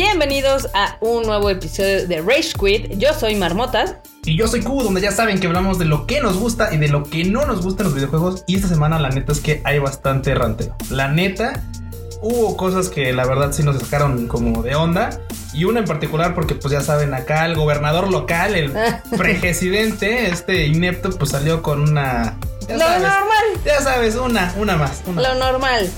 Bienvenidos a un nuevo episodio de Rage Quit. Yo soy Marmotas. Y yo soy Q, donde ya saben que hablamos de lo que nos gusta y de lo que no nos gusta en los videojuegos. Y esta semana, la neta es que hay bastante ranteo. La neta, hubo cosas que la verdad sí nos sacaron como de onda. Y una en particular, porque pues ya saben, acá el gobernador local, el presidente, este inepto, pues salió con una. Lo normal. Ya sabes, una, una más. Una. Lo normal.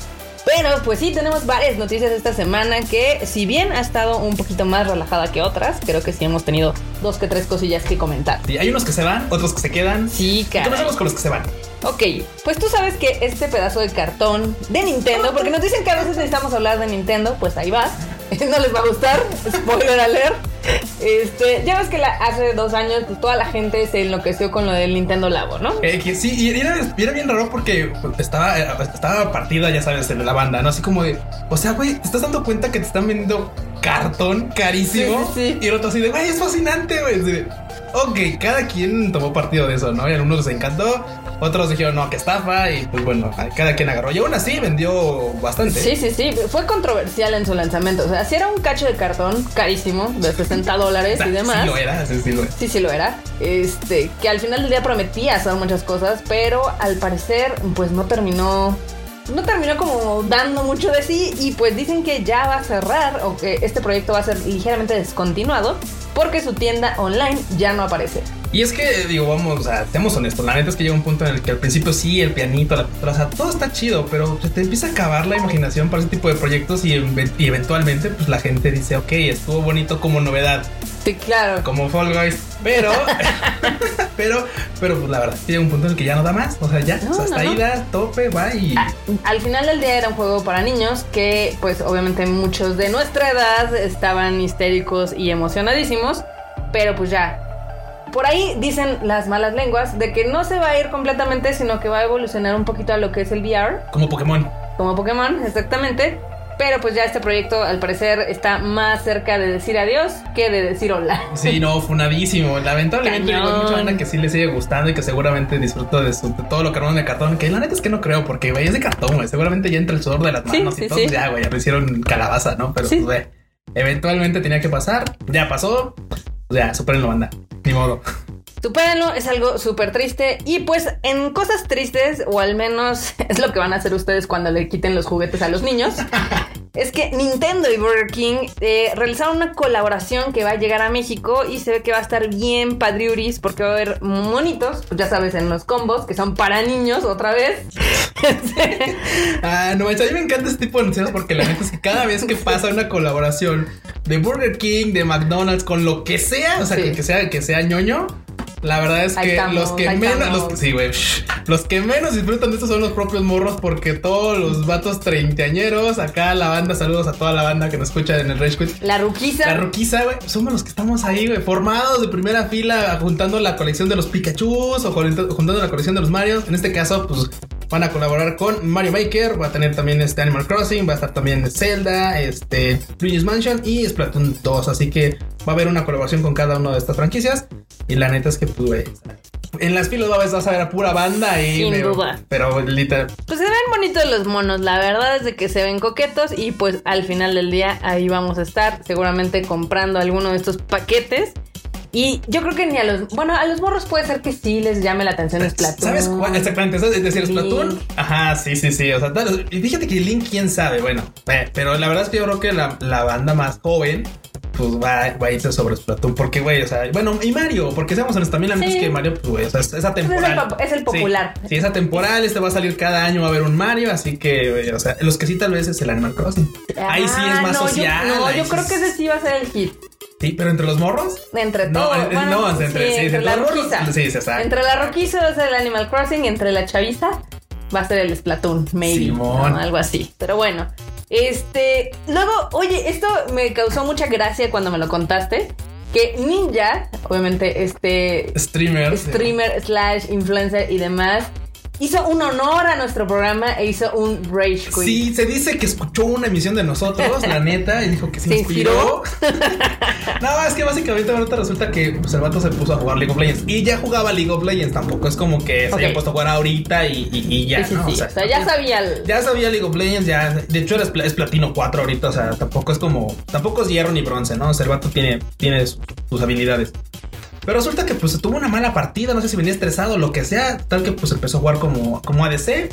Pero pues sí, tenemos varias noticias esta semana que si bien ha estado un poquito más relajada que otras, creo que sí hemos tenido dos que tres cosillas que comentar. Sí, hay unos que se van, otros que se quedan. Sí, cara. Comencemos con los que se van. Ok, pues tú sabes que este pedazo de cartón de Nintendo, porque nos dicen que a veces necesitamos hablar de Nintendo, pues ahí va. No les va a gustar, spoiler alert. Este, ya ves que la- hace dos años pues, toda la gente se enloqueció con lo del Nintendo Labo, ¿no? Eh, que sí, y era, bien raro porque estaba, eh, estaba partida, ya sabes, en la banda, ¿no? Así como de, o sea, güey, ¿te estás dando cuenta que te están vendiendo cartón carísimo? Sí, sí, sí. Y el otro así de, güey, es fascinante, güey. Ok, cada quien tomó partido de eso, ¿no? Y algunos les encantó, otros dijeron, no, que estafa, y pues bueno, cada quien agarró. Y aún así vendió bastante. Sí, sí, sí. Fue controversial en su lanzamiento. O sea, si era un cacho de cartón carísimo, de 60 O dólares y demás. Sí lo era, sí, sí lo era. Sí, sí lo era. Este, que al final del día prometía hacer muchas cosas, pero al parecer, pues no terminó. No terminó como dando mucho de sí y pues dicen que ya va a cerrar o que este proyecto va a ser ligeramente descontinuado porque su tienda online ya no aparece. Y es que, digo, vamos, o sea, seamos honestos. La neta es que llega un punto en el que al principio sí, el pianito, la o sea, todo está chido, pero se te empieza a acabar la imaginación para ese tipo de proyectos y, y eventualmente, pues la gente dice, ok, estuvo bonito como novedad, Sí, claro. como Fall Guys, pero, pero, pero, pues la verdad, llega un punto en el que ya no da más. O sea, ya, No, o sea, hasta no, ahí da, tope, va y. Ah, Al final del día era un juego para niños que pues obviamente muchos de nuestra edad estaban histéricos y emocionadísimos, pero pues ya. Por ahí dicen las malas lenguas de que no se va a ir completamente, sino que va a evolucionar un poquito a lo que es el VR, Como Pokémon. como Pokémon, exactamente. Pero pues ya este proyecto al parecer está más cerca de decir adiós que de decir hola. Sí, no, funadísimo. Lamentablemente digo, hay mucha banda que sí le sigue gustando y que seguramente disfruta de, su- de todo lo que armaron de cartón. Que la neta es que no creo, porque güey, es de cartón, güey. Seguramente ya entre el sudor de las manos sí, y todo, sí. ya, güey, ya lo hicieron calabaza, ¿no? Pero pues, güey, eventualmente tenía que pasar. Ya pasó. Pues, ya, supérenlo, banda. Ni modo. Supérenlo, es algo súper triste. Y pues en cosas tristes, o al menos es lo que van a hacer ustedes cuando le quiten los juguetes a los niños, es que Nintendo y Burger King eh, realizaron una colaboración que va a llegar a México y se ve que va a estar bien padriuris porque va a haber monitos, ya sabes, en los combos que son para niños otra vez. Ah, no a mí me encanta este tipo de anuncios porque la neta es que cada vez que pasa una colaboración de Burger King, de McDonald's, con lo que sea, o sea, Sí. que, que sea que sea ñoño. La verdad es que estamos, los que menos, los, sí, que menos disfrutan de esto son los propios morros porque todos los vatos treintañeros, acá la banda, saludos a toda la banda que nos escucha en el Rage Quit. La ruquiza. La ruquiza, güey, somos los que estamos ahí, güey, formados de primera fila, juntando la colección de los Pikachus o juntando juntando la colección de los Marios. En este caso, pues van a colaborar con Mario Maker, va a tener también este Animal Crossing, va a estar también Zelda, este Luigi's Mansion y Splatoon 2. Así que va a haber una colaboración con cada una de estas franquicias. Y la neta es que, pues, güey, en las filas vas a ver a pura banda y. Sin duda. Pero literal. Pues se ven bonitos los monos, la verdad es de que se ven coquetos y pues al final del día ahí vamos a estar seguramente comprando alguno de estos paquetes. Y yo creo que ni a los, bueno, a los morros puede ser que sí les llame la atención Splatoon. ¿Sabes cuál? Exactamente, es decir, Splatoon. Ajá, sí, sí, sí. O sea, tal- fíjate que Link, quién sabe, bueno. eh, pero la verdad es que yo creo que la, la banda más joven, pues va, va a irse sobre Splatoon. Porque, güey, o sea, bueno, y Mario, porque seamos honestos, también la Sí. es que Mario, pues, güey, o sea, es, es atemporal. Es el pop- es el popular. Sí, sí, es atemporal, este va a salir cada año, va a haber un Mario, así que, güey, o sea, los que sí tal vez es el Animal Crossing. Ahí sí es Ah, más no, yo- social. no, yo sí creo que ese sí va a ser el hit. Sí, pero entre los morros. Entre No, todo. eh, bueno, no, entre- sí, entre entre la los morros, roquiza. sí, sí, exacto. Entre la roquiza va a ser el Animal Crossing entre la chaviza va a ser el Splatoon, maybe. Simón. ¿no? Algo así. Pero bueno. Este. Luego, oye, esto me causó mucha gracia cuando me lo contaste. Que Ninja, obviamente, este Streamer. streamer slash influencer y demás, hizo un honor a nuestro programa e hizo un Rage Quit. Sí, se dice que escuchó una emisión de nosotros, la neta, y dijo que se, ¿Se inspiró. no, es que básicamente ahorita resulta que pues, el vato se puso a jugar League of Legends. Y ya jugaba League of Legends, tampoco es como que se haya puesto a jugar ahorita y, y- y ya, Sí, sí, ¿no? sí. O sea, ya sabía. el- Ya sabía League of Legends, ya. De hecho, es, pla- es platino 4 ahorita. O sea, tampoco es como. Tampoco es hierro ni bronce, ¿no? O sea, el vato tiene, tiene su- sus habilidades. Pero resulta que pues tuvo una mala partida, no sé si venía estresado o lo que sea, tal que pues empezó a jugar como, como ADC.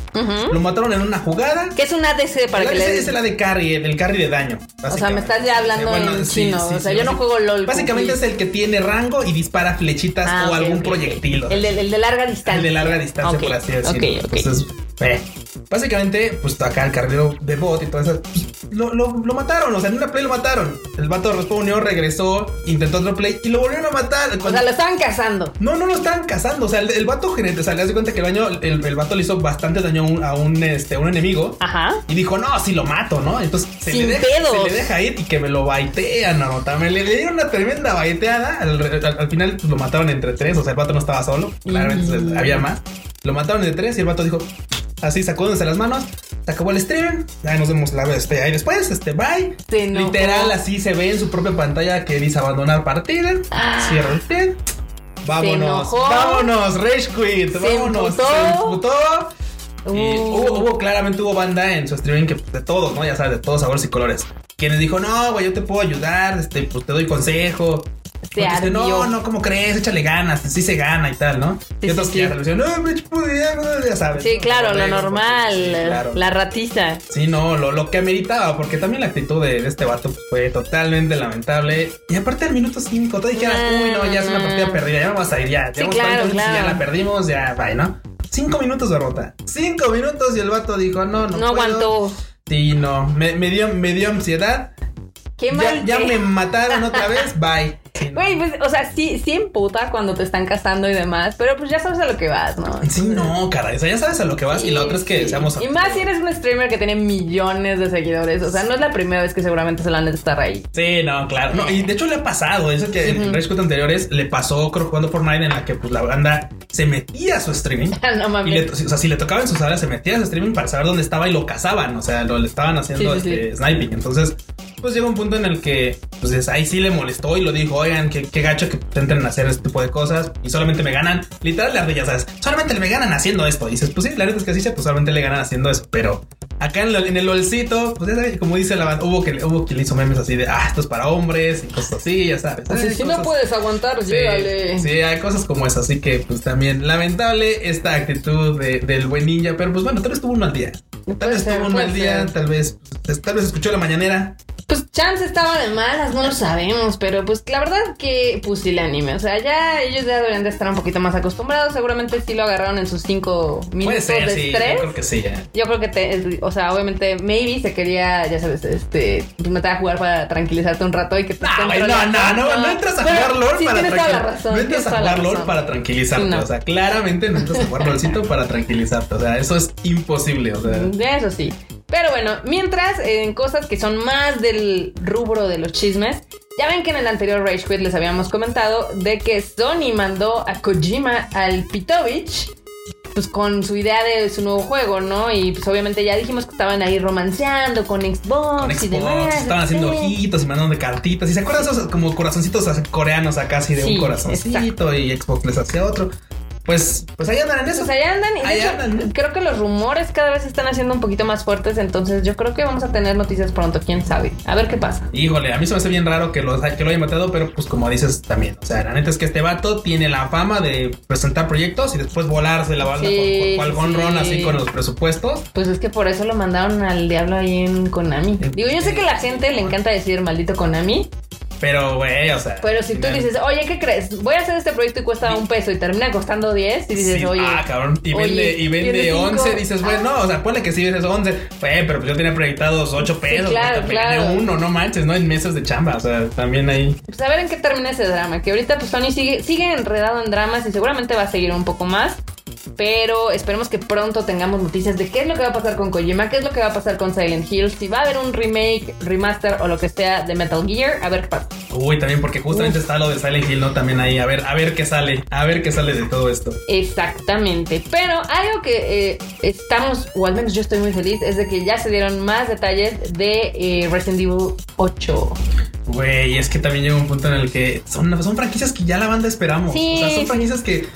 Lo mataron en una jugada. Que es un ADC para el que ADC le es el AD carry, el carry de daño. O sea, me estás ya hablando en chino. o sea, yo no juego LOL. Básicamente es el que tiene rango y dispara flechitas Ah, o algún ok, ok. proyectil. El de, el de larga distancia. El de larga distancia, Ok, por así decirlo. Entonces, eh, básicamente, pues acá el carrero de bot y todo eso, pues, lo, lo, lo mataron. O sea, en una play lo mataron. El vato respondió, regresó, intentó otro play y lo volvieron a matar. o sea, lo estaban cazando. no, no lo estaban cazando. O sea, el, el vato, gener- o sea, le das cuenta que el, daño, el, el vato le hizo bastante daño a un, a un, este, a un enemigo. Ajá. Y dijo, no, si lo mato, ¿no? Entonces se, Sin le, deja, pedos. se le deja ir y que me lo baitean, ¿no? Me le dieron una tremenda baiteada. Al, al- al final pues, lo mataron entre tres. O sea, el vato no estaba solo. Claramente Mm. había más. Lo mataron entre tres y el vato dijo, así sacúdense las manos. Se acabó el stream. Ya nos vemos la este, ahí después. Este, bye. Literal, así se ve en su propia pantalla que dice abandonar partida. Ah. Cierra el feed. Vámonos. Vámonos, Rage Quit. Se vámonos. emputó. Se emputó. Y Uh. hubo, hubo- claramente hubo banda en su streaming que de todos, ¿no? Ya sabes, de todos sabores y colores. Quienes dijo, no, güey, yo te puedo ayudar, este, pues te doy consejo. No, no, ¿cómo crees? Échale ganas, sí se gana y tal, ¿no? Sí, y otros sí, que ya sí. no, bitch, pues, ya, ya sabes. Sí, ¿no? claro, lo normal. sí, claro. La ratiza. Sí, no, lo, lo que ameritaba, porque también la actitud de, de este vato fue totalmente lamentable. Y aparte al minuto 5, tú dijeras, uy, no, ya es una partida perdida, ya vamos a ir, ya. Sí, Llevamos claro, 40 minutos y claro. ya la perdimos, ya, bye, ¿no? Cinco minutos de derrota. Cinco minutos y el vato dijo, no, no. No, puedo. aguantó. Sí, no, me, me dio, me dio ansiedad. Qué mal. ya me mataron otra vez, bye. Güey, pues, o sea, sí, sí emputa cuando te están cazando y demás, pero pues ya sabes a lo que vas, ¿no? Sí, no, caray. O sea, ya sabes a lo que vas. y la otra es que Sí. seamos. Y más si eres un streamer que tiene millones de seguidores. O sea, no es la primera vez que seguramente se la han de estar ahí. Sí, no, claro. No, y de hecho le ha pasado. Eso que en Ujú. Rage Quit anteriores le pasó, creo, jugando Fortnite, en la que pues la banda se metía a su streaming. no Y mames. le, o sea, si le tocaba en sus áreas, se metía a su streaming para saber dónde estaba y lo cazaban. O sea, lo le estaban haciendo sí, este, sniping. Entonces, pues llega un punto en el que, pues es- ahí sí le molestó y lo dijo: Oigan, qué, qué gacho que intenten hacer este tipo de cosas y solamente me ganan. Literal, arde, ya sabes, solamente me ganan haciendo esto. Y dices, pues sí, la neta es que así sea, pues solamente le ganan haciendo eso. Pero acá en, lo- en el LOLcito, pues ya sabes, como dice la banda, hubo, que, hubo quien le hizo memes así de, ah, esto es para hombres y cosas así, ya sabes. Así, Hay si no puedes aguantar, Sí, llégale. sí, hay cosas como esas, así que pues también lamentable esta actitud de- del buen ninja, pero pues bueno, tal vez tuvo un mal día. Tal vez ser, tuvo un mal día, ser. tal vez, pues, tal vez escuchó la mañanera. Pues Chance estaba de malas, no lo sabemos, pero pues la verdad que pusilánime. O sea, ya ellos ya deberían de estar un poquito más acostumbrados. Seguramente sí lo agarraron en sus cinco Puede minutos ser, de sí, yo estrés. creo que sí. ya. Yo creo que te, o sea, obviamente, maybe se quería, ya sabes, este, pues meter a jugar para tranquilizarte un rato y que te No, no, no, no, no entras a Pero jugar LOL sí, para tranquilizarte. razón. No entras a jugar LOL para tranquilizarte. Sí, no. O sea, claramente no entras a jugar LOLcito para tranquilizarte. O sea, eso es imposible. O sea, Eso sí. Pero bueno, mientras en cosas que son más del rubro de los chismes, ya ven que en el anterior Rage Quit les habíamos comentado de que Sony mandó a Kojima al Pitovich pues con su idea de su nuevo juego, ¿no? Y pues obviamente ya dijimos que estaban ahí romanceando con Xbox, con y demás. estaban haciendo sí. ojitos y mandando cartitas. ¿Y se acuerdan esos como corazoncitos coreanos acá así de Sí, un corazoncito y Xbox les hacía otro? Pues, pues ahí andan en eso. Pues allá andan y de Ahí hecho andan. creo que los rumores cada vez se están haciendo un poquito más fuertes, entonces yo creo que vamos a tener noticias pronto, quién sabe. A ver qué pasa. Híjole, a mí se me hace bien raro que lo, que lo haya matado, pero pues como dices también. O sea, la neta es que este vato tiene la fama de presentar proyectos y después volarse la banda Sí, por, por, cual sí. ron así con los presupuestos. Pues es que por eso lo mandaron al diablo ahí en Konami. Digo, yo sé que a la gente le encanta decir maldito Konami, Pero, güey, o sea. pero si tú dices, oye, ¿qué crees? Voy a hacer este proyecto y cuesta un peso y termina costando 10 y dices, sí, oye. ah, cabrón. Y oye, vende, y vende ¿tiene cinco? 11, dices, güey, Ah. no, o sea, ponle que sí vendes 11. Güey, pero pues yo tenía proyectados 8 pesos. claro, te claro. gané uno, no manches, ¿no? En meses de chamba. O sea, también ahí. Pues a ver en qué termina ese drama, que ahorita pues Sony sigue, sigue enredado en dramas y seguramente va a seguir un poco más. Pero esperemos que pronto tengamos noticias de qué es lo que va a pasar con Kojima, qué es lo que va a pasar con Silent Hill, si va a haber un remake, remaster o lo que sea de Metal Gear, a ver qué pasa. Uy, también porque justamente está lo de Silent Hill, ¿no? También ahí, a ver, a ver qué sale, a ver qué sale de todo esto. Exactamente, pero algo que eh, estamos, o al menos yo estoy muy feliz, es de que ya se dieron más detalles de eh, Resident Evil 8. Güey, es que también llega un punto en el que son, son franquicias que ya la banda esperamos. Sí, o sea, son franquicias que.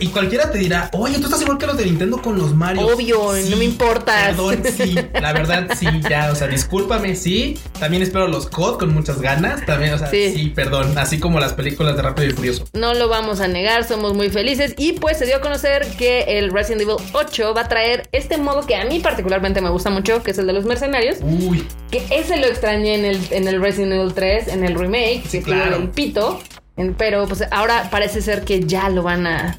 Y cualquiera te dirá, oye, tú estás igual que los de Nintendo con los Mario. Obvio, no me importas. Perdón, sí, la verdad, sí, ya, o sea, discúlpame, sí. También espero los COD con muchas ganas. También, o sea, Sí. sí, perdón. Así como las películas de Rápido y Furioso. No lo vamos a negar, somos muy felices. Y pues se dio a conocer que el Resident Evil 8 va a traer este modo que a mí particularmente me gusta mucho, que es el de los mercenarios. Uy, Que ese lo extrañé en el, en el Resident Evil 3, en el remake, Sí, que claro. el pito. Pero pues ahora parece ser que ya lo van a.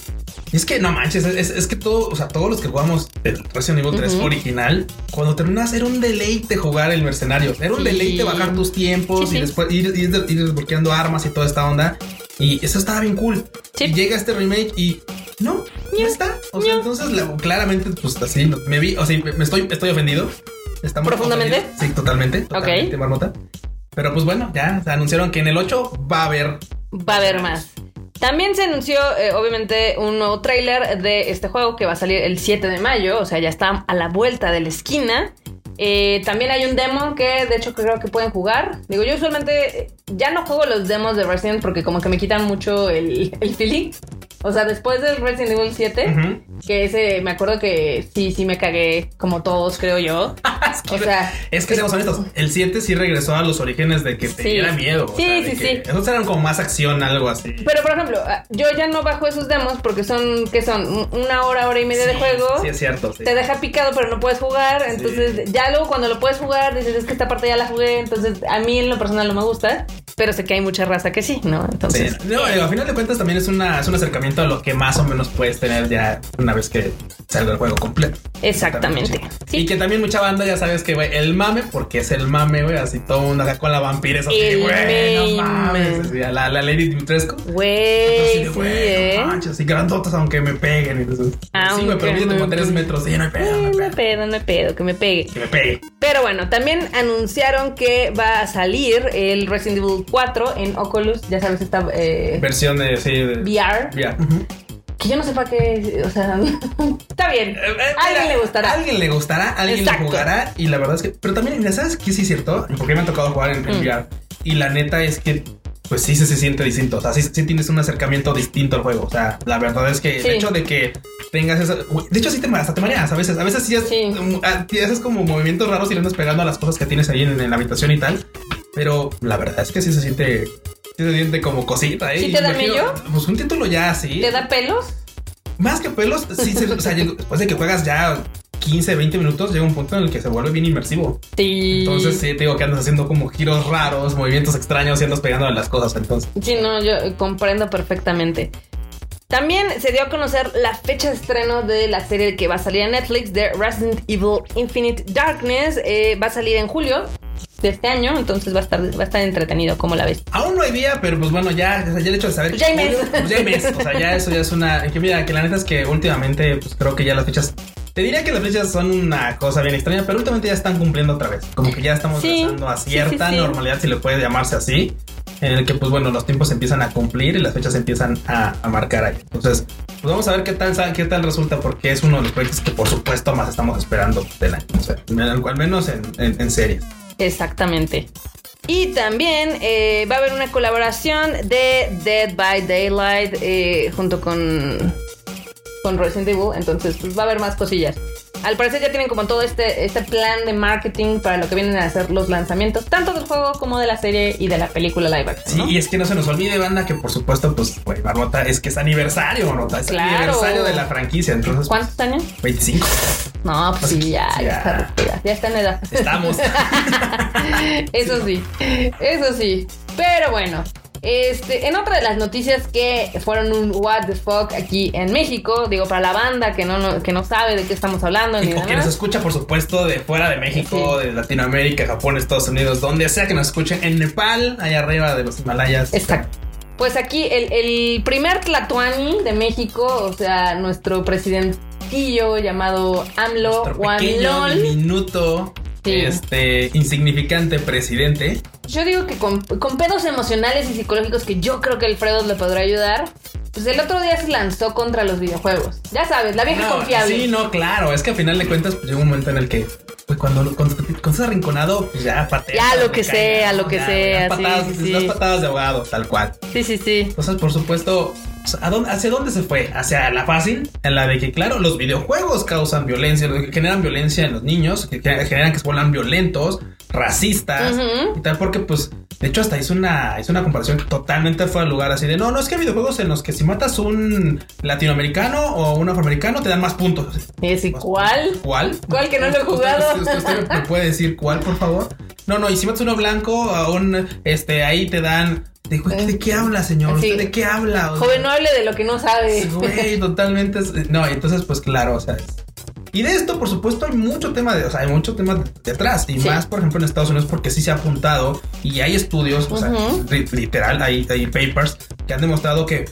Es que no manches, es, es que todo, o sea, todos los que jugamos el Resident Evil 3 Ujú. original, cuando terminas era un deleite jugar el mercenario. Era un Sí. deleite bajar tus tiempos Sí, sí. y después ir, ir, ir desbloqueando armas y toda esta onda. Y eso estaba bien cool. Sí. Y llega este remake y no, Ño, está. O sea, entonces la- claramente, pues así me vi, o sea, me estoy, estoy ofendido. Estamos ¿Profundamente? ofendidos. Sí, totalmente. Totalmente, Marmota. Pero pues bueno, ya anunciaron que en el 8 va a haber Va a haber más. También se anunció, eh, obviamente, un nuevo tráiler de este juego que va a salir el 7 de mayo, o sea, ya está a la vuelta de la esquina. Eh, también hay un demo que, de hecho, creo que pueden jugar. Digo, yo usualmente eh, ya no juego los demos de Resident porque como que me quitan mucho el, el feeling. O sea, después del Resident Evil 7, Ujú. que ese, me acuerdo que sí, sí me cagué, como todos, creo yo. Es que, O sea, es que seamos honestos, el 7 sí regresó a los orígenes de que te Sí. diera miedo. o Sí, sea, sí, sí. Esos eran como más acción, algo así. Pero, por ejemplo, ah, yo ya no bajo esos demos porque son, que son? Un- Una hora, hora y media de juego. Sí, es cierto. sí. te deja picado, pero no puedes jugar. Entonces, ya luego cuando lo puedes jugar, dices, es que esta parte ya la jugué. Entonces, a mí en lo personal no me gusta, pero sé que hay mucha raza que sí, ¿no? Sí, Entonces, no, digo, a final de cuentas también es, una, es un acercamiento a lo que más o menos puedes tener ya una vez que salga el juego completo. Exactamente. Sí. Y que también mucha banda ya sabes que, güey, el mame, porque es el mame, güey, así todo mundo acá con la así, El güey, no mame. mames. así, la, la Lady Dimitrescu. Güey, de, sí, güey, ¿eh? no manches, así grandotas aunque me peguen. Entonces, sí, Aunque güey, pero me con tres metros. Sí, no hay pedo, no hay no pedo. no hay pedo, que me pegue. Que me pegue. Pero bueno, también anunciaron que va a salir el Resident Evil 4 en Oculus, ya sabes, esta eh, Versión de, sí, de VR. VR. Que yo no sé para qué, o sea, está bien. Eh, eh, A alguien le gustará. A alguien le gustará, alguien Exacto. le jugará. Y la verdad es que. Pero también, ¿sabes qué sí es cierto? Porque me ha tocado jugar en, en Mm. VR. Y la neta es que. Pues sí se, se siente distinto. O sea, sí, sí tienes un acercamiento distinto al juego. O sea, la verdad es que Sí. el hecho de que tengas esa. De hecho, sí te, hasta te mareas a veces. A veces sí, es- Sí. ah, te haces como movimientos raros y le andas pegando a las cosas que tienes ahí en, en la habitación y tal. Pero la verdad es que sí se siente. Sí se siente como cosita, ¿eh? ¿Sí te da mello? Pues un título ya así. ¿Te da pelos? Más que pelos, sí, se- o sea, después de que juegas ya 15, 20 minutos, llega un punto en el que se vuelve bien inmersivo. Sí. Entonces, sí, te digo que andas haciendo como giros raros, movimientos extraños y andas pegando a las cosas. Entonces, Sí, no, yo comprendo perfectamente. También se dio a conocer la fecha de estreno de la serie que va a salir en Netflix de Resident Evil Infinite Darkness. Eh, va a salir en julio de este año, entonces va a estar, va a estar entretenido, como la ves? aún no hay día, pero pues bueno, ya, ya el hecho de saber. Pues ya hay mes. pues ya hay mes. O sea, ya eso ya es una. Que mira, que la neta es que últimamente, pues creo que ya las fechas. Te diría que las fechas son una cosa bien extraña, pero últimamente ya están cumpliendo otra vez. Como que ya estamos Sí, regresando a cierta sí, sí. normalidad, si le puede llamarse así. En el que, pues bueno, los tiempos empiezan a cumplir y las fechas empiezan a, a marcar ahí. Entonces, pues vamos a ver qué tal, qué tal resulta, porque es uno de los proyectos que, por supuesto, más estamos esperando del año. O sea, al menos en, en, en series. Exactamente. Y también eh, va a haber una colaboración de Dead by Daylight eh, junto con, con Resident Evil. Entonces, pues va a haber más cosillas. Al parecer ya tienen como todo este, este plan de marketing para lo que vienen a ser los lanzamientos, tanto del juego como de la serie y de la película live action. Sí, y es que no se nos olvide, banda, que por supuesto, pues, güey, Marmota, es que es aniversario, Marmota, es Claro. aniversario de la franquicia, entonces, ¿Cuántos años? 25. No, pues sí, ya, ya, Ya. está, ya, ya está en edad. Estamos. Eso sí, eso sí. Pero bueno, este, en otra de las noticias que fueron un what the fuck aquí en México, digo, para la banda que no, no- que no sabe de qué estamos hablando Y ni nos escucha, por supuesto, de fuera de México, Sí. de Latinoamérica, Japón, Estados Unidos, donde sea que nos escuchen, en Nepal, allá arriba de los Himalayas. Exacto. Pues aquí el, el primer Tlatuani de México, o sea, nuestro presidentillo llamado AMLO Juan LOL. diminuto, Sí. este, insignificante presidente. Yo digo que con, con pedos emocionales y psicológicos que yo creo que Alfredo le podrá ayudar, pues el otro día se lanzó contra los videojuegos. Ya sabes, la vieja No, confiable. Sí, no, claro. Es que al final de cuentas pues, llega un momento en el que pues, cuando, cuando, cuando estás arrinconado, pues ya pateas. Ya, lo que sea, lo que Ya, sea, sí, patadas, sí, sí. das patadas de ahogado, tal cual. Sí, sí, sí. Entonces, por supuesto, ¿a dónde- ¿hacia dónde se fue? Hacia la fácil, en la de que, claro, los videojuegos causan violencia, generan violencia en los niños, que generan que se vuelvan violentos, racistas y tal, porque, pues, de hecho, hasta hizo una, hizo una comparación totalmente fuera de lugar, así de, no, no, es que hay videojuegos en los que si matas un latinoamericano o un afroamericano te dan más puntos. ¿Ese cuál? ¿Cuál? ¿Cuál que no lo he ¿Usted- jugado? usted- usted me puede decir cuál, por favor? No, no, y si matas uno blanco, a un, este, ahí te dan... De, güey, ¿de qué habla, señor? Sí. ¿Usted de qué habla? O sea, Joven, no hable de lo que no sabe. Güey, totalmente. es- No, entonces, pues claro, o sea. Y de esto, por supuesto, hay mucho tema de, o sea, hay mucho tema detrás. Y Sí. más, por ejemplo, en Estados Unidos, porque sí se ha apuntado y hay estudios, o sea, literal, hay, hay papers que han demostrado que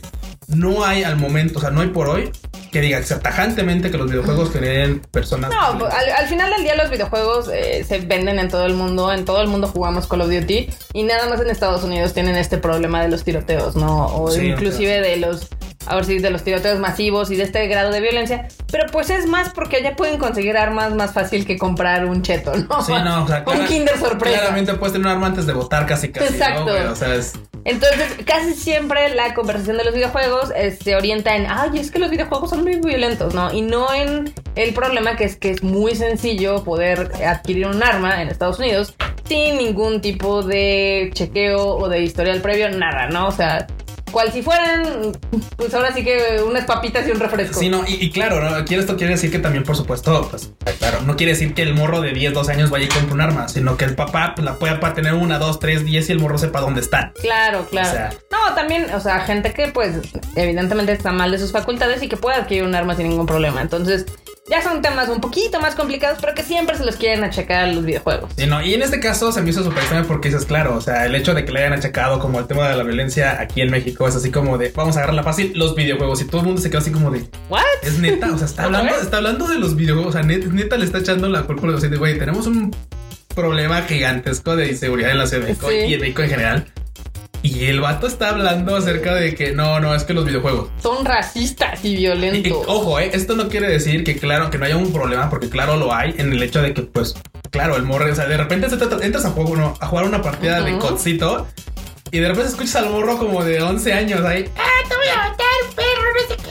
no hay al momento, o sea, no hay por hoy que diga tajantemente que los videojuegos generen personas. No, al, al final del día los videojuegos eh, se venden en todo el mundo, en todo el mundo jugamos Call of Duty y nada más en Estados Unidos tienen este problema de los tiroteos, ¿no? O Sí, inclusive de los, ahora sí, de los tiroteos masivos y de este grado de violencia, pero pues es más porque allá pueden conseguir armas más fácil que comprar un cheto, ¿no? Sí, no, o sea, un Kinder sorpresa. Claramente puedes tener un arma antes de votar casi casi. Exacto. O sea, es. Entonces, casi siempre la conversación de los videojuegos eh, se orienta en, ay, es que los videojuegos son muy violentos, ¿no? Y no en el problema que es que es muy sencillo poder adquirir un arma en Estados Unidos sin ningún tipo de chequeo o de historial previo, nada, ¿no? O sea, cual si fueran, pues ahora sí que unas papitas y un refresco. Sí, no, y, y claro, ¿no? Aquí esto quiere decir que también, por supuesto, pues, claro, no quiere decir que el morro de 10, 12 años vaya y compre un arma, sino que el papá pues, la pueda tener una, dos, tres, diez y el morro sepa dónde está. Claro, claro. O sea- no, también, o sea, gente que pues evidentemente está mal de sus facultades y que puede adquirir un arma sin ningún problema. Entonces, ya son temas un poquito más complicados, pero que siempre se los quieren achacar a los videojuegos. Sí, no, y en este caso se me hizo súper extraño porque dices, claro, o sea, el hecho de que le hayan achacado como el tema de la violencia aquí en México es así como de, vamos a agarrarla fácil, los videojuegos, y todo el mundo se quedó así como de, ¿What? es neta, o sea, está ¿Otra hablando, está hablando de los videojuegos, o sea, net- neta, le está echando la culpa a los güey, tenemos un problema gigantesco de inseguridad en la Ciudad de México Sí. y en México en general. Y el vato está hablando acerca de que no, no, es que los videojuegos. Son racistas y Y- y, violentos. ojo, eh, esto no quiere decir que claro, que no haya un problema, porque claro lo hay en el hecho de que, pues, claro, el morro, o sea, de repente entras a, juego, no, a jugar una partida de codcito y de repente escuchas al morro como de 11 años ahí.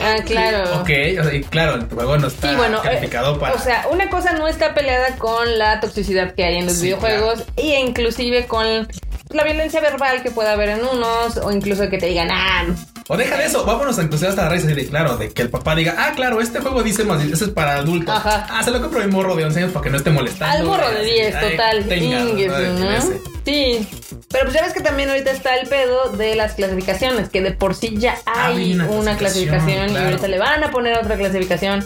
Ah, claro. Ok, o sea, y claro, el juego no está Sí, bueno, eh, calificado para. o sea, una cosa no está peleada con la toxicidad que hay en los Sí, videojuegos e inclusive con la violencia verbal que puede haber en unos o incluso que te digan, ah, O deja de eso, vámonos a inclusive hasta la raíz de claro, de que el papá diga, ah, claro, este juego dice más, ese es para adultos. Ajá. Ah, se lo compro a mi morro de 11 años para que no esté molestando. al morro de Así, 10, ay, total. tenga, ¿no? Sí. Pero pues ya ves que también ahorita está el pedo de las clasificaciones, que de por sí ya hay Hay una una, clasificación, clasificación, y ahorita le van a poner otra clasificación.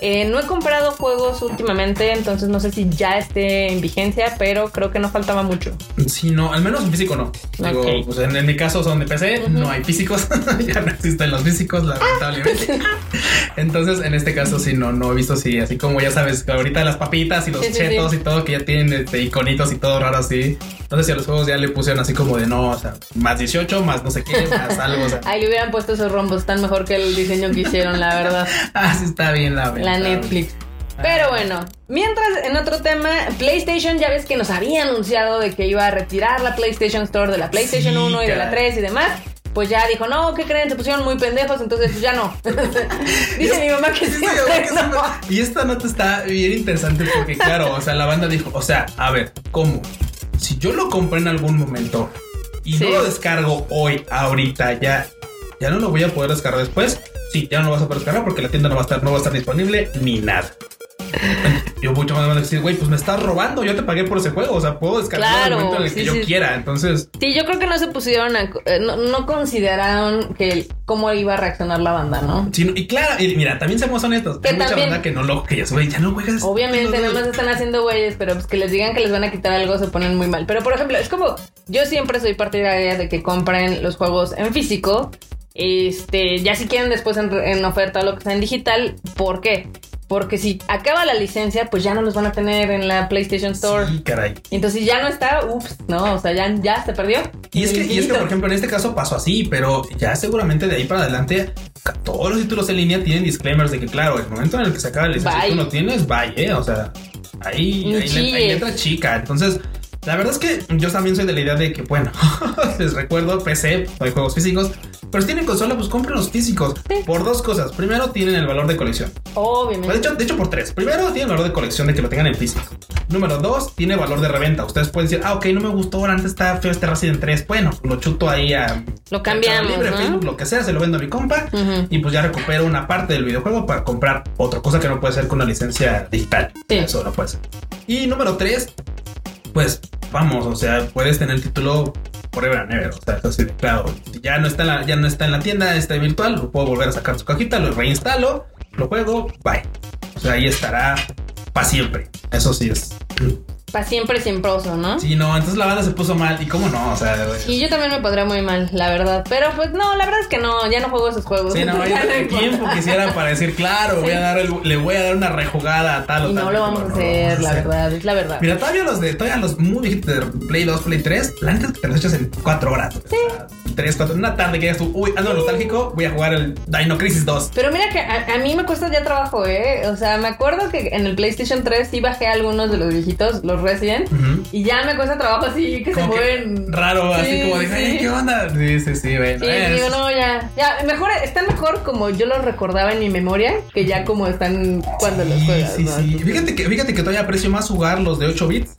Eh, no he comprado juegos últimamente, entonces no sé si ya esté en vigencia, pero creo que no faltaba mucho. Sí, no, al menos en físico no. Digo, pues en, en mi caso son de PC, no hay físicos, ya no existen los físicos, lamentablemente. Entonces, en este caso sí, no, no he visto si, así como ya sabes, ahorita las papitas y los Sí, chetos sí. y todo, que ya tienen este, iconitos y todo raro así. Entonces, si a los juegos ya le pusieron así como de no, o sea, más 18, más no sé qué, más algo, o sea. Ahí le hubieran puesto esos rombos tan mejor que el diseño que hicieron, la verdad. Ah, sí está bien la La Netflix. Pero bueno, mientras en otro tema, PlayStation ya ves que nos había anunciado de que iba a retirar la PlayStation Store de la PlayStation Sí, 1 y de la caray. 3 y demás. Pues ya dijo, no, ¿qué creen? Se pusieron muy pendejos, entonces pues ya no. Dice mi mamá que Sí, no. Y esta nota está bien interesante porque, claro, o sea, la banda dijo, o sea, a ver, ¿cómo? Si yo lo compré en algún momento y Sí. no lo descargo hoy, ahorita, ya, ya no lo voy a poder descargar después. Sí, ya no lo vas a poder descargar porque la tienda no va a estar, no va a estar disponible ni nada. Yo mucho más van a decir, güey, pues me estás robando, yo te pagué por ese juego, o sea, puedo Claro, en el momento en el que yo sí. quiera, entonces... Sí, yo creo que no se pusieron a... eh, no, no consideraron que cómo iba a reaccionar la banda, ¿no? Sí, y claro, y mira, también seamos honestos, Que hay mucha también- banda que no lo, que ya, güey, ya no juegas. Obviamente, no, nada más están haciendo güeyes, pero pues que les digan que les van a quitar algo se ponen muy mal. Pero por ejemplo, es como, yo siempre soy partidaria de que compren los juegos en físico. Este, ya si quieren después en, en oferta o lo que sea en digital, ¿por qué? Porque si acaba la licencia, pues ya no los van a tener en la PlayStation Store. Sí, caray. Entonces ya no está, ups, no, o sea, ya, ya se perdió. Y es, que, y es que, por ejemplo, en este caso pasó así, pero ya seguramente de ahí para adelante, todos los títulos en línea tienen disclaimers de que, claro, el momento en el que se acaba la licencia, Bye. tú no tienes, bye, ¿eh? O sea, ahí, ahí, le- ahí letra chica. Entonces, la verdad es que yo también soy de la idea de que, bueno, les recuerdo, PC, no hay juegos físicos, pero si tienen consola, pues compren los físicos. Sí. Por dos cosas. Primero, tienen el valor de colección. Obviamente. Pues, de, hecho, de hecho, por tres. Primero, tiene valor de colección de que lo tengan en físico. Número dos, tiene valor de reventa. Ustedes pueden decir, ah, ok, no me gustó, ahora antes está feo este Resident 3. Bueno, lo chuto ahí a. Lo cambiamos, Libre, ¿no? Facebook, lo que sea, se lo vendo a mi compa. Y pues ya recupero una parte del videojuego para comprar otra cosa que no puede ser con una licencia digital. Sí. Eso no puede ser. Y número tres, pues vamos, o sea, puedes tener el título forever and ever. O sea, claro. Ya no está en la, ya no está en la tienda, está virtual, lo puedo volver a sacar su cajita, lo reinstalo, lo juego, bye. O sea, ahí estará para siempre. Eso sí es. Para siempre siemproso, ¿no? Sí, no, entonces la banda se puso mal. ¿Y cómo no? O sea, güey. Y yo también me pondría muy mal, la verdad. Pero pues no, la verdad es que no, ya no juego esos juegos. Sí, no, Ya ya el tiempo quisiera para decir, claro, voy a dar el- le voy a dar una rejugada a tal o Y tal. no lo vamos a hacer, la verdad, es la verdad. Mira, todavía los de, todavía los muy viejitos de Play 2, Play 3, la neta es que te los echas en 4 horas. Sí. 3, 4, una tarde que digas tú, uy, ando nostálgico, voy a jugar el Dino Crisis 2. Pero mira que a, a mí me cuesta ya trabajo, ¿eh? O sea, me acuerdo que en el PlayStation 3 sí bajé algunos de los viejitos, los Resident, Ujú. y ya me cuesta trabajo así que se Como que mueven. raro, así Sí, como de, sí. "Ay, ¿qué onda? Sí, sí, sí, bueno. Sí, es- digo, no, ya. Ya, mejor, están mejor como yo los recordaba en mi memoria que ya como están cuando los Sí, juegas. sí, ¿no? sí. Fíjate que, fíjate que todavía aprecio más jugar los de 8 bits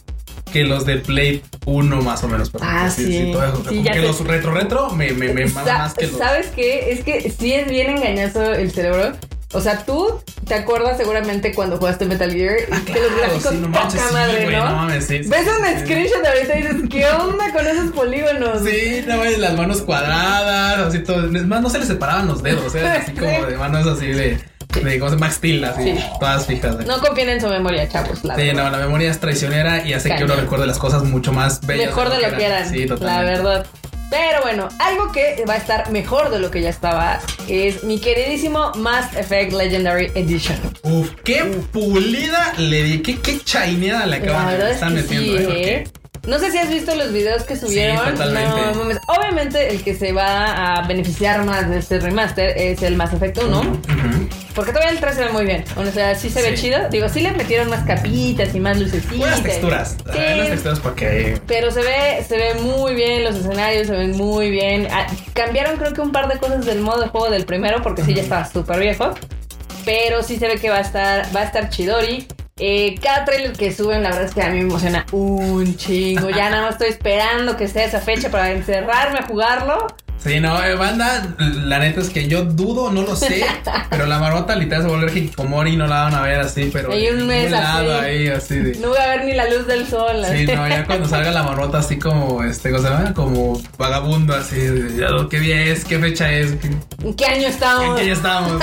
que los de Play 1 más o menos. Ah, sí. todo eso. Sí, Como ya que los retro retro me, me, me más que los... ¿Sabes qué? Es que sí es bien engañoso el cerebro. O sea, tú te acuerdas seguramente cuando jugaste Metal Gear Ah, que los gráficos sí, no poca manches, sí, madre, güey, ¿no? no mames, sí, Ves un screenshot ahorita y dices, ¿qué onda con esos polígonos? Sí, no güey, las manos cuadradas, así todo. Es más, no se les separaban los dedos, ¿eh? así como de manos así de, de ¿cómo se llama? Max Steel, así, Sí. todas fijas. ¿eh? No confíen en su memoria, chavos. La Sí, verdad. no, la memoria es traicionera y hace que uno recuerde las cosas mucho más bellas. Mejor de lo que eran. Sí, la totalmente. verdad. Pero bueno, algo que va a estar mejor de lo que ya estaba es mi queridísimo Mass Effect Legendary Edition. Uf, qué pulida le di, qué, qué chaineada le acaban de estar metiendo, sí, ¿eh? No sé si has visto los videos que subieron. totalmente. No, mames. Obviamente el que se va a beneficiar más de este remaster es el Mass Effect 1. Ujú. Porque todavía el 3 se ve muy bien. O sea, sí se ve Sí. chido. Digo, sí le metieron más capitas y más lucecitas. Buenas texturas. Sí. Buenas texturas porque Pero se ve, se ve muy bien, los escenarios se ven muy bien. Ah, cambiaron creo que un par de cosas del modo de juego del primero, porque sí ya estaba súper viejo. Pero sí se ve que va a estar, va a estar chidori. Eh, cada trailer que suben, la verdad es que a mí me emociona un chingo. Ya nada más estoy esperando que sea esa fecha para encerrarme a jugarlo. Sí, no, eh, banda, la neta es que yo dudo, no lo sé, pero la marmota literal se va a volver hikikomori y no la van a ver así, pero Hay un en mes así. ahí, así de... No voy a ver ni la luz del sol. Sí, no, ya cuando salga la marmota así como, este, ¿cómo se llama? Como vagabundo, así, de, ¿qué día es? ¿Qué fecha es? ¿Qué- ¿En qué año ¿En estamos? qué ya estamos?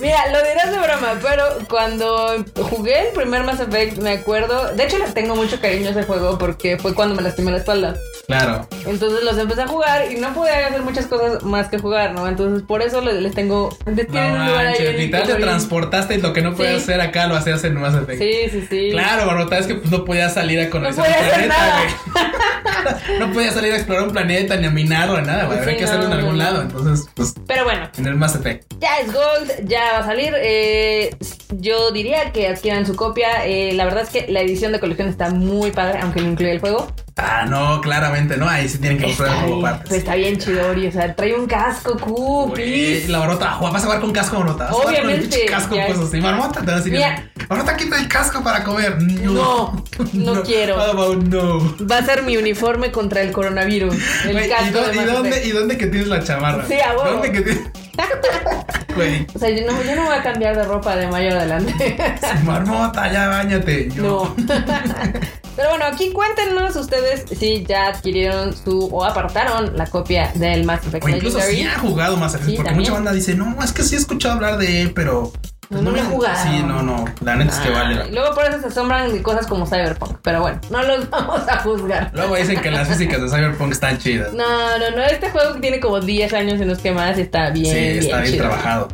Mira, lo dirás de broma, pero cuando jugué el primer Mass Effect, me acuerdo. De hecho, le tengo mucho cariño a ese juego porque fue cuando me lastimé la espalda. Claro. Entonces los empecé a jugar y no podía hacer muchas cosas más que jugar, ¿no? Entonces por eso les, les tengo. les No manches, literal te transportaste y lo que no podías Sí. hacer acá lo hacías en Mass Effect. Sí, sí, sí. Claro, Marmota, es que pues, no podías salir a conocer podía un planeta, nada. güey. no podías salir a explorar un planeta, ni a minarlo, ni nada, güey. Sí, Habría que no, hacerlo en no, algún no. lado. Entonces, pues, Pero bueno, en el Mass Effect. ya es Gold, ya va a salir. eh, yo diría que adquieran su copia. eh, la verdad es que la edición de colección está muy padre, aunque no incluye el juego. Ah, no, claramente, ¿no? Ahí sí tienen que comprar juego bien, aparte. pues está bien chidori, o sea, trae un casco, Q, please. la marmota, ah, vas a jugar con casco, marmota. Vas a jugar con el Obviamente, pinche casco, ya. pues así. Marmota, te van a decir. Mira. Quita el casco para comer. No, no quiero. How about no? Va a ser mi uniforme contra el coronavirus. El Güey, ¿y, casco dó- de y dónde. ¿Y dónde que tienes la chamarra? Sí, a. ¿Dónde que tienes? güey. O sea, yo no, yo no voy a cambiar de ropa de mayo adelante. Marmota, ya bañate. Yo. No. Pero bueno, aquí cuéntenos ustedes si ya adquirieron su o apartaron la copia del Mass Effect O incluso Legendary. si ha jugado más Effect, Sí, porque también. mucha banda dice, no, es que sí he escuchado hablar de él, pero. No, no lo he me- jugado. Sí, no, no. La neta es que Ah, vale. la- y luego por eso se asombran de cosas como Cyberpunk. Pero bueno, no los vamos a juzgar. Luego dicen que las físicas de Cyberpunk están chidas. No, no, no. Este juego tiene como 10 años en los que más y está bien. sí, está bien chido. trabajado.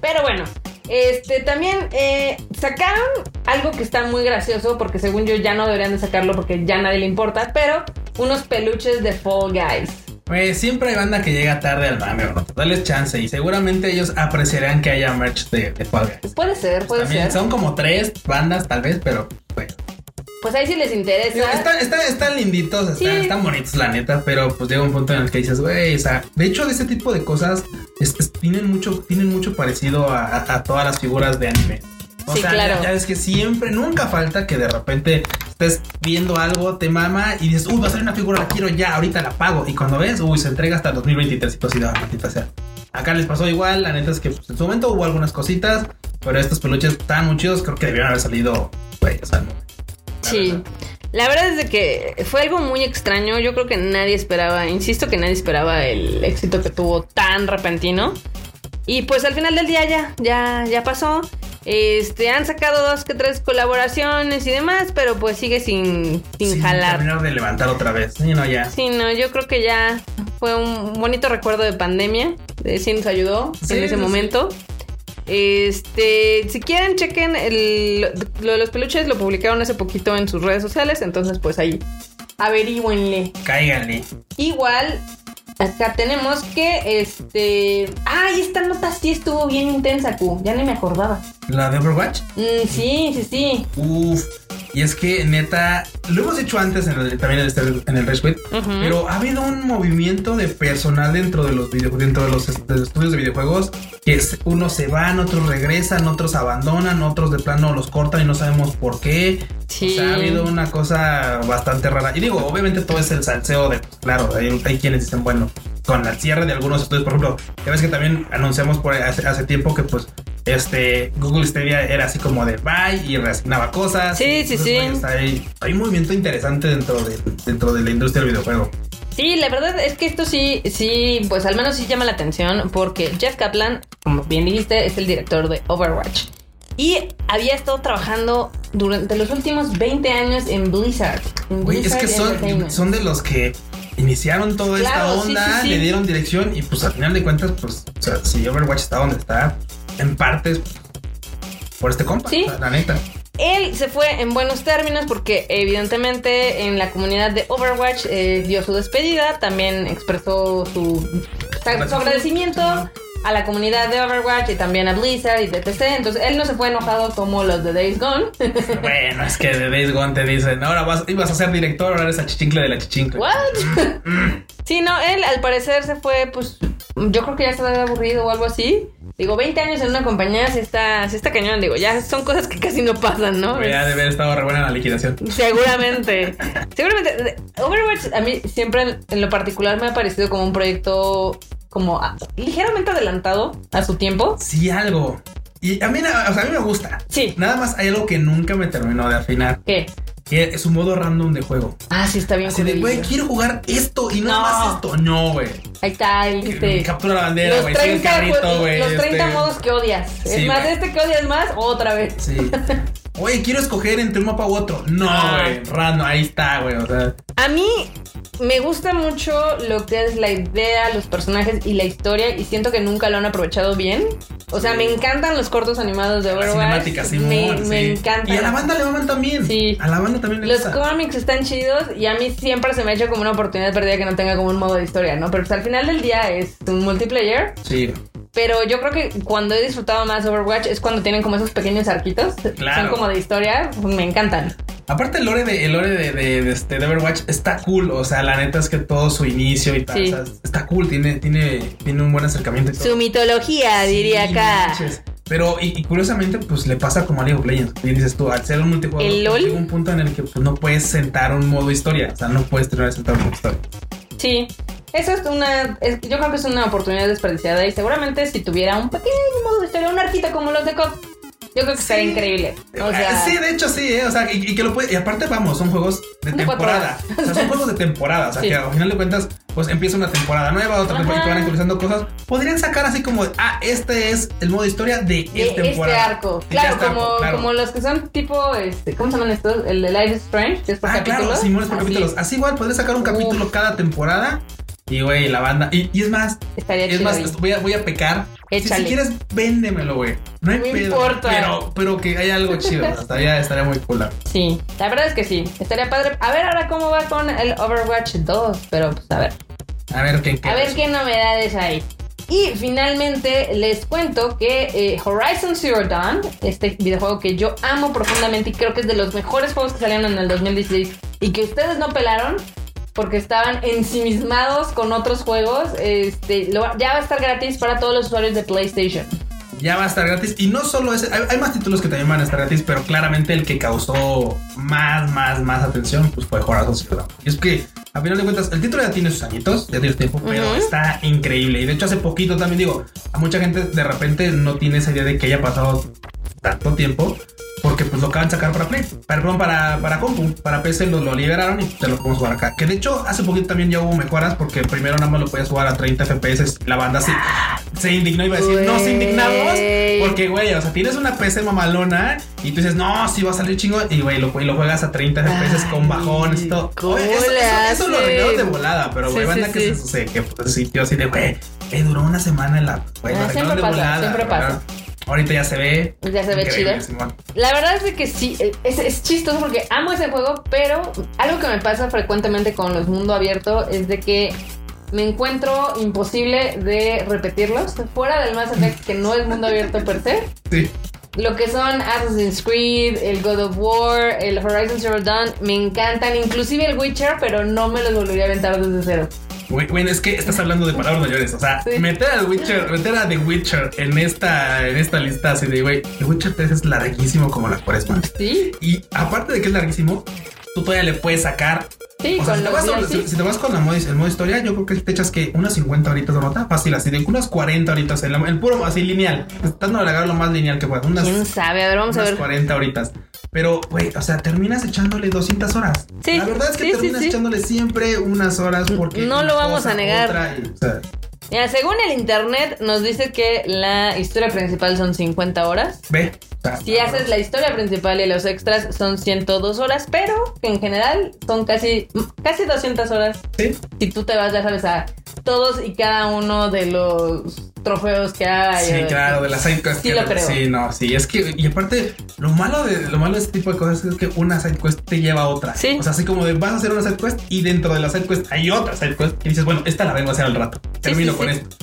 Pero bueno, este también eh, sacaron algo que está muy gracioso porque según yo ya no deberían de sacarlo porque ya nadie le importa, pero unos peluches de Fall Guys. Pues siempre hay banda que llega tarde al mame, bro. Dale chance y seguramente ellos apreciarán que haya merch de, de Fall Guys. Puede ser, puede También ser. son como tres bandas, tal vez, pero bueno. Pues ahí sí les interesa. Digo, están, están, están linditos, están, Sí. están bonitos, la neta, pero pues llega un punto en el que dices, güey, o sea, de hecho, de ese tipo de cosas es- es- tienen, mucho, tienen mucho parecido a, a- a todas las figuras de anime. O Sí, sea, claro. ya, ves que siempre, nunca falta que de repente estés viendo algo, te mama y dices, uy, va a salir una figura, la quiero ya, ahorita la pago. Y cuando ves, uy, se entrega hasta el 2023 y tú así, "Ah, maldita sea. Acá les pasó igual, la neta es que pues, en su momento hubo algunas cositas, pero estos peluches están muy chidos, creo que debieron haber salido, güey, o sea, no. Sí. verdad. La verdad es de que fue algo muy extraño. Yo creo que nadie esperaba, insisto que nadie esperaba el éxito que tuvo tan repentino. Y pues al final del día ya, ya, ya pasó. Este, han sacado dos que tres colaboraciones y demás, pero pues sigue sin, sin Sin jalar. terminar de levantar otra vez. Sí, no, ya. Sí, no, yo creo que ya fue un bonito recuerdo de pandemia. De sí nos ayudó Sí, en ese sí, momento. Este, si quieren, chequen el, lo de los peluches, lo publicaron hace poquito en sus redes sociales, entonces pues ahí averigüenle. Cáiganle. Igual, acá tenemos que este. Ay, esta nota sí estuvo bien intensa, Q. Ya ni me acordaba. ¿La de Overwatch? Mm, sí, sí, sí. Uf. Y es que, neta, lo hemos dicho antes en el, también en, este- en el Rage Quit, Ujú. pero ha habido un movimiento de personal dentro de los videojuegos, dentro de los, est- de los estudios de videojuegos, que unos se van, otros regresan, otros abandonan, otros de plano los cortan y no sabemos por qué. Sí. O sea, ha habido una cosa bastante rara. Y digo, obviamente todo es el salseo de, claro, hay, hay quienes dicen, bueno, con el cierre de algunos estudios, por ejemplo, ya ves que también anunciamos por hace, hace tiempo que pues este Google Stadia era así como de bye y reasignaba cosas. Sí, sí, sí. pues, hay, hay un movimiento interesante dentro de, dentro de la industria del videojuego. Sí, la verdad es que esto sí, sí, pues al menos sí llama la atención porque Jeff Kaplan, como bien dijiste, es el director de Overwatch. Y había estado trabajando durante los últimos 20 años en Blizzard. en Güey, es que son, son de los que iniciaron toda Claro, esta sí, onda, sí, sí. le dieron dirección y pues al final de cuentas, pues, o sea, si Overwatch está donde está, en partes por este compa, Sí. la neta. Él se fue en buenos términos porque evidentemente en la comunidad de Overwatch eh, dio su despedida, también expresó su, su agradecimiento a la comunidad de Overwatch y también a Blizzard y etc. Entonces él no se fue enojado como los de Days Gone. Bueno, es que de Days Gone te dicen, ahora vas, ibas a ser director, ahora eres achichincle de la chichincle. ¿What? sí, no, él al parecer se fue, pues yo creo que ya estaba aburrido o algo así. Digo, 20 años en una compañía sí está, sí está cañón. Digo, ya son cosas que casi no pasan, ¿no? Ya de haber estado re buena la liquidación. Seguramente. Seguramente. Overwatch a mí siempre en lo particular me ha parecido como un proyecto como a- ligeramente adelantado a su tiempo. Sí, algo. Y a mí, na- o sea, a mí me gusta. Sí. Nada más hay algo que nunca me terminó de afinar. ¿Qué? Que es un modo random de juego. Ah, sí, está bien. Así de, güey, quiero jugar esto y No. más esto. No, güey. Ahí está, el, este, Captura la bandera, los güey. Sigue el 30, carrito, ju- güey. los 30 este- modos que odias. Sí, es más, este que odias más, otra vez. Sí. Oye, quiero escoger entre un mapa u otro. No, Ah. güey. Random, ahí está, güey. O sea, A mí me gusta mucho lo que es la idea, los personajes y la historia y siento que nunca lo han aprovechado bien. O sea, Sí. me encantan los cortos animados de la Overwatch. cinemática, sí, me, sí. me encantan. Y a la banda le maman también. Sí. A la banda también le Los gusta. cómics están chidos y a mí siempre se me ha hecho como una oportunidad perdida que no tenga como un modo de historia, ¿no? Pero pues al final del día es un multiplayer. Sí. Pero yo creo que cuando he disfrutado más Overwatch es cuando tienen como esos pequeños arquitos. Claro. Son como de historia. me encantan. Aparte el lore de el lore de, de, de este, de Overwatch está cool, o sea, la neta es que todo su inicio y tal, Sí. o sea, está cool, tiene, tiene, tiene un buen acercamiento y todo. Su mitología, diría Sí, acá. manches. Pero, y, y curiosamente, pues le pasa como a League of Legends. Bien dices tú, al ser un multijugador, llega un punto en el que pues, no puedes sentar un modo historia. O sea, no puedes tener sentar un modo historia. Sí. Eso es una. es- yo creo que es una oportunidad desperdiciada y seguramente si tuviera un pequeño modo de historia, un arquito como los de COD, yo creo que Sí. increíble. O sea, sí, de hecho sí, ¿eh? o sea, y, y que lo puede, y aparte vamos, son juegos de De temporada. O sea, son juegos de temporada, o sea, Sí. que al final de cuentas, pues empieza una temporada nueva, otra temporada Ajá. que van actualizando cosas. Podrían sacar así como, ah, este es el modo historia de, de esta este temporada. arco. De Claro, este arco, como, claro. como los que son tipo, este, ¿cómo se llaman estos? El de Life is Strange, que es por Ah, capítulos. claro, Simón es por Así, capítulos. Así igual, podría sacar un Uf. capítulo cada temporada. Y güey, la banda. Y, y es más, Estaría es chido. más, ahí. voy a, voy a pecar. Si, si Échale. quieres, véndemelo, güey. No hay No me pedo. importa. Pero, pero que haya algo chido. estaría, estaría muy cool. Sí, la verdad es que sí. Estaría padre. A ver ahora cómo va con el Overwatch 2, pero pues a ver. A ver qué. qué A ver qué novedades hay. Y finalmente les cuento que eh, Horizon Zero Dawn, este videojuego que yo amo profundamente y creo que es de los mejores juegos que salieron en el 2016 y que ustedes no pelaron porque estaban ensimismados con otros juegos, este, lo- ya va a estar gratis para todos los usuarios de PlayStation. Ya va a estar gratis. Y no solo ese, hay, hay más títulos que también van a estar gratis, pero claramente el que causó más, más, más atención pues fue Horizon Zero Dawn. Y es que, a final de cuentas, el título ya tiene sus añitos, ya tiene tiempo, pero está increíble. Y de hecho, hace poquito también digo, a mucha gente de repente no tiene esa idea de que haya pasado tanto tiempo. Porque pues lo acaban de sacar para Play, para, perdón, para, para compu, para PC lo, lo liberaron y te lo podemos jugar acá. Que de hecho hace poquito también ya hubo mejoras porque primero nada más lo podías jugar a 30 FPS. La banda se, se indignó y iba a decir, nos Güey. indignamos porque, güey, o sea, tienes una PC mamalona y tú dices, no, sí va a salir chingo. Y, güey, lo, juegas a 30 FPS con bajones y todo. ¿cómo Oye, eso, le eso, eso lo arreglaron de volada, pero, Sí, güey, banda sí, que sí. se sucede, que pues, sintió así de, güey, eh, duró una semana en la. Lo Ah, siempre pasa, volada. siempre pasa. Ahorita ya se ve. Ya se ve chido. La verdad es de que sí, eh, es, es chistoso porque amo ese juego, pero algo que me pasa frecuentemente con los mundo abierto es de que me encuentro imposible de repetirlos. Fuera del Mass Effect, que no es mundo abierto per se, Sí. lo que son Assassin's Creed, el God of War, el Horizon Zero Dawn, me encantan, inclusive el Witcher, pero no me los volvería a aventar desde cero. Güey, güey, es que estás hablando de palabras mayores. O sea, Sí. meter a Witcher, meter a The Witcher en esta, en esta lista así de, güey, The Witcher 3 es larguísimo como la cuaresma. ¿Sí? Y aparte de que es larguísimo, tú todavía le puedes sacar. Sí, o sea, con si te, vas a- si, si te vas con la modo, el modo historia, yo creo que te echas que unas 50 horitas de nota, fácil, así de unas 40 horitas, el, el puro así lineal, tratando de agarrar lo más lineal que puedas, unas, ¿Quién sabe? A ver, vamos a unas ver. 40 horitas. Pero, güey, o sea, terminas echándole 200 horas. Sí, la verdad es que sí, terminas sí. echándole siempre unas horas porque. No lo vamos cosa, a negar. y, o sea, Mira, según el internet nos dice que la historia principal son 50 horas. ve. Si haces la historia principal y los extras son 102 horas, pero en general son casi, casi 200 horas. Sí, Si tú te vas, ya sabes, a todos y cada uno de los trofeos que hay. Sí, claro, de las sidequests. Sí que- lo creo. Sí, no, sí, es que, y aparte, lo malo de lo malo de este tipo de cosas es que una sidequest te lleva a otra. Sí. O sea, así como de vas a hacer una sidequest y dentro de la sidequest hay otra sidequest y dices, bueno, esta la vengo a hacer al rato. Termino sí, con sí. esto.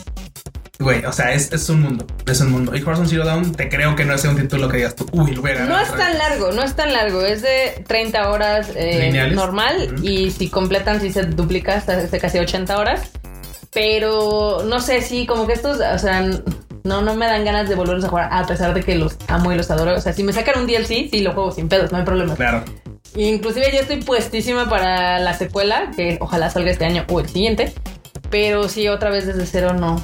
Güey, o sea, es, es un mundo, es un mundo. Y Horizon Zero Dawn, te creo que no es un título que digas tú, uy, lo voy a ganar. No es tan vez". largo, no es tan largo. Es de 30 horas eh, normal Ujú. y si completan, si se duplica hasta casi 80 horas. Pero no sé, sí, como que estos, o sea, no, no me dan ganas de volverlos a jugar a pesar de que los amo y los adoro. O sea, si me sacan un DLC, sí lo juego sin pedos, no hay problema. Claro. Inclusive yo estoy puestísima para la secuela, que ojalá salga este año o el siguiente. Pero sí, otra vez desde cero no.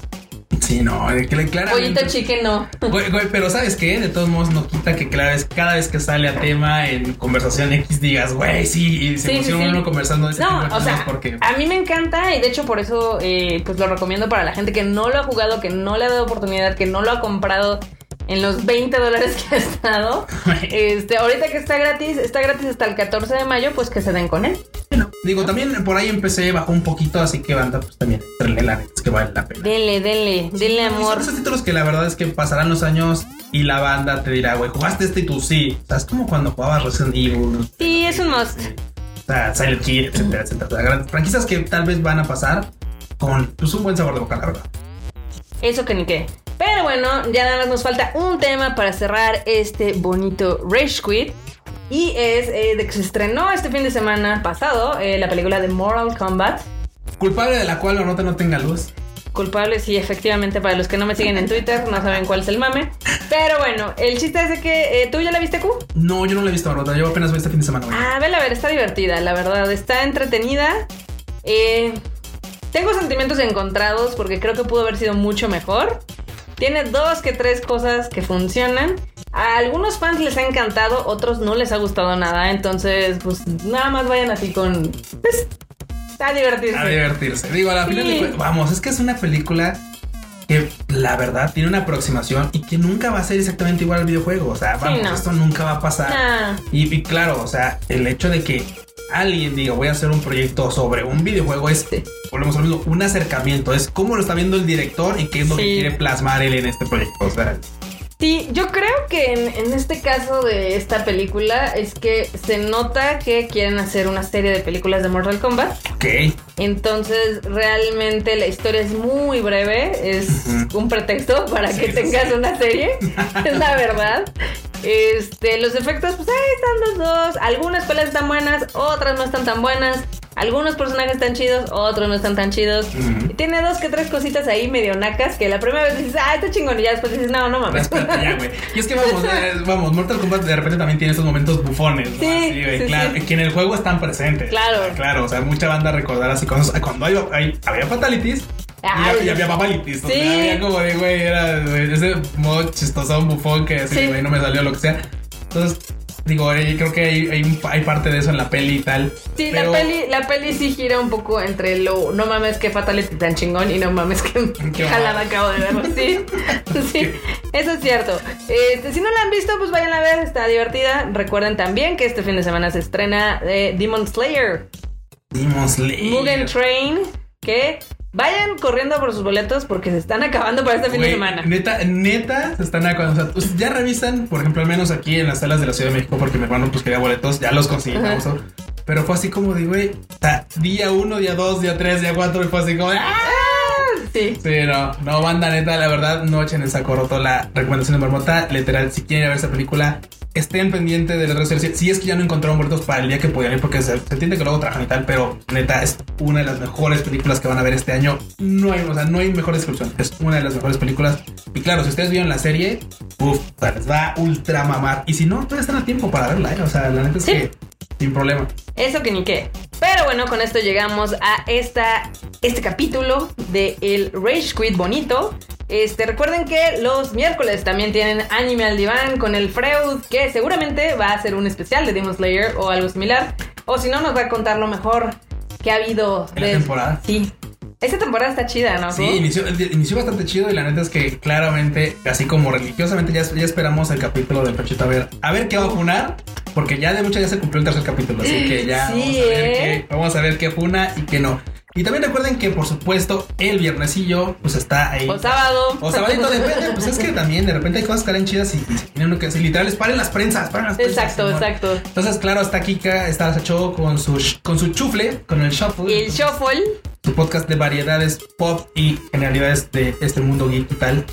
Sí, no, que le- claramente. Pollito chique no. Güey, güey, pero ¿sabes qué? De todos modos no quita que cada vez, cada vez que sale a tema en conversación X digas, güey, sí, y se Sí, emociona sí. uno conversando de ese No, de o sea, porque... a mí me encanta y de hecho por eso eh, pues lo recomiendo para la gente que no lo ha jugado, que no le ha dado oportunidad, que no lo ha comprado en los 20 dólares que ha estado. Este, ahorita que está gratis, está gratis hasta el 14 de mayo, pues que se den con él. Bueno, digo, también por ahí empecé, bajó un poquito, así que banda, pues también, entrenle la es que vale la pena. Denle, denle, denle Y amor. Son esos títulos que la verdad es que pasarán los años y la banda te dirá, güey, jugaste este y tú sí. O sea, es como cuando jugabas Resident Evil. Sí, es un must. O sea, Silent Hill, etcétera, etcétera. O sea, gran- franquicias que tal vez van a pasar con pues, un buen sabor de boca, la verdad. Eso que ni qué. Pero bueno, ya nada más nos falta un tema para cerrar este bonito Rage Quit. Y es eh, de que se estrenó este fin de semana pasado eh, la película de Moral Combat. Culpable de la cual la nota no tenga luz. Culpable, sí, efectivamente, para los que no me siguen en Twitter, no saben cuál es el mame. Pero bueno, el chiste es de que eh, tú ya la viste, Q. No, yo no la he visto, Barbota. Yo apenas vi este fin de semana. Ah, vela a ver, está divertida, la verdad, está entretenida. Eh, Tengo sentimientos encontrados porque creo que pudo haber sido mucho mejor. Tiene dos que tres cosas que funcionan. A algunos fans les ha encantado, otros no les ha gustado nada. Entonces, pues nada más vayan así con. Pues, a divertirse. A divertirse. Digo, a la Sí. final de vamos, es que es una película que la verdad tiene una aproximación y que nunca va a ser exactamente igual al videojuego. O sea, vamos, no. esto nunca va a pasar. Nah. Y, y claro, o sea, el hecho de que alguien diga voy a hacer un proyecto sobre un videojuego es, volvemos a lo mismo, un acercamiento. Es cómo lo está viendo el director y qué es lo que quiere plasmar él en este proyecto. O sea, Sí, yo creo que en, en este caso de esta película es que se nota que quieren hacer una serie de películas de Mortal Kombat. ok. Entonces, realmente la historia es muy breve. Es un pretexto para Sí, que tengas sí. una serie. es la verdad. Este, los efectos, pues ahí están los dos. Algunas peleas están buenas, otras no están tan buenas. Algunos personajes están chidos, otros no están tan chidos. Ujú. Y Tiene dos que tres cositas ahí medio nacas que la primera vez dices, ah, está chingón. Y ya después dices, no, no mames. Ya, güey. Y es que vamos, vamos, Mortal Kombat de repente también tiene estos momentos bufones. ¿no? Sí, Así, sí, claro, sí. que en el juego están presentes. Claro. Claro, o sea, mucha banda recordará así cuando, cuando hay, hay- había fatalities. Ay. y, y había papalities. O sea, Sí. había como de, güey, era ese modo chistosón, bufón que así, Sí. güey, no me salió lo que sea. Entonces, digo, eh, creo que hay, hay, un- hay parte de eso en la peli y tal. Sí, pero- la peli, la peli sí gira un poco entre lo no mames que Fatality tan chingón y no mames que, jalada acabo de verlo. Sí, sí, eso es cierto. Este, si no la han visto, pues vayan a ver, está divertida. Recuerden también que este fin de semana se estrena eh, Demon Slayer, Demon Slayer. Mugen Train, que vayan corriendo por sus boletos porque se están acabando para este fin de semana. Neta, neta, se están acabando. O sea, pues, ya revisan, por ejemplo, al menos aquí en las salas de la Ciudad de México, porque mi hermano pues quería boletos, ya los conseguí. Pero fue así como de, güey, día uno, día dos, día tres, día cuatro, y fue así como de, ¡ah! Sí. Sí, no, banda neta, la verdad, no echen en saco roto la recomendación de Marmota. Literal, si quieren ir a ver esa película, estén pendientes de las redes sociales. Si es que ya no encontraron boletos para el día que podían ir, porque se, se entiende que luego trabajan y tal, pero neta, es una de las mejores películas que van a ver este año. No hay, o sea, no hay mejor descripción. Es una de las mejores películas. Y claro, si ustedes vieron la serie, uff, les va a ultra mamar. Y si no, todavía están a tiempo para verla, ¿eh? O sea, la neta es Sí. que sin problema. Eso que ni qué. Pero bueno, con esto llegamos a esta, este capítulo de el Rage Quit bonito. Este, recuerden que los miércoles también tienen anime al diván con el Freud, que seguramente va a ser un especial de Demon Slayer o algo similar. O si no, nos va a contar lo mejor que ha habido En la temporada. Sí. Esta temporada está chida, ¿no? Sí, inició, inició bastante chido y la neta es que claramente, así como religiosamente, ya, ya esperamos el capítulo del Pechito a ver, a ver qué va a funar, porque ya de mucho ya se cumplió el tercer capítulo, así que ya Sí, vamos, a ver ¿eh? qué, vamos a ver qué funa y qué no. Y también recuerden que, por supuesto, el viernesillo, pues está ahí. O sábado. O sabadito, depende, pues es que también de repente hay cosas que harán chidas y, y tienen uno que decir, literales, paren las prensas, paren las prensas. Exacto, exacto. Entonces, claro, está Kika, está Sacho con su, con su chufle, con el shuffle Y el shuffle. su podcast de variedades pop y generalidades de este mundo geek y tal.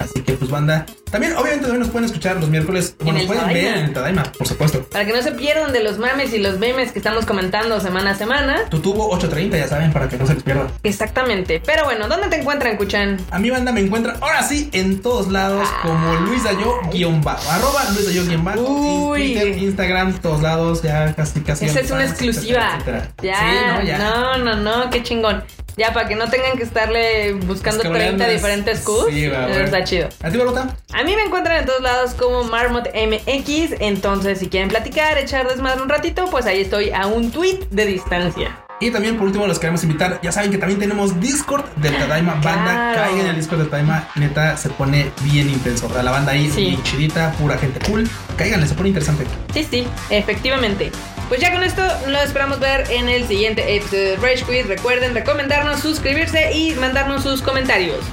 Así que pues banda, también obviamente también nos pueden escuchar los miércoles, En bueno, nos pueden Tadaima. ver en el Tadaima, por supuesto. Para que no se pierdan de los memes y los memes que estamos comentando semana a semana. Tu tubo 830, ya saben, para que no se les pierda. Exactamente. Pero bueno, ¿dónde te encuentran, Kuchan? A mi banda me encuentra ahora sí en todos lados como Luis Dayo guion bajo, arroba Luis Dayo guion bajo. Twitter, Instagram, todos lados, ya casi casi. Esa es una exclusiva. etcétera, etcétera. Ya, Sí, no, ya. no, no, no, qué chingón. Ya, para que no tengan que estarle buscando Scrolleando 30 es- diferentes Qs. Sí, va, Eso está chido. ¿A ti, Barota? A mí me encuentran en todos lados como Marmot MX. Entonces, si quieren platicar, echar desmadre un ratito, pues ahí estoy a un tweet de distancia. Y también por último los queremos invitar, ya saben que también tenemos Discord del Tadaima Banda, Claro. caigan en el Discord del Tadaima, neta se pone bien intenso, la banda ahí Sí. bien chidita, pura gente cool, cáiganle, se pone interesante. Sí, sí, efectivamente. Pues ya con esto lo esperamos ver en el siguiente episodio de Rage Quit. Recuerden recomendarnos, suscribirse y mandarnos sus comentarios.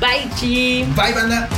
Bye, chi. Bye banda.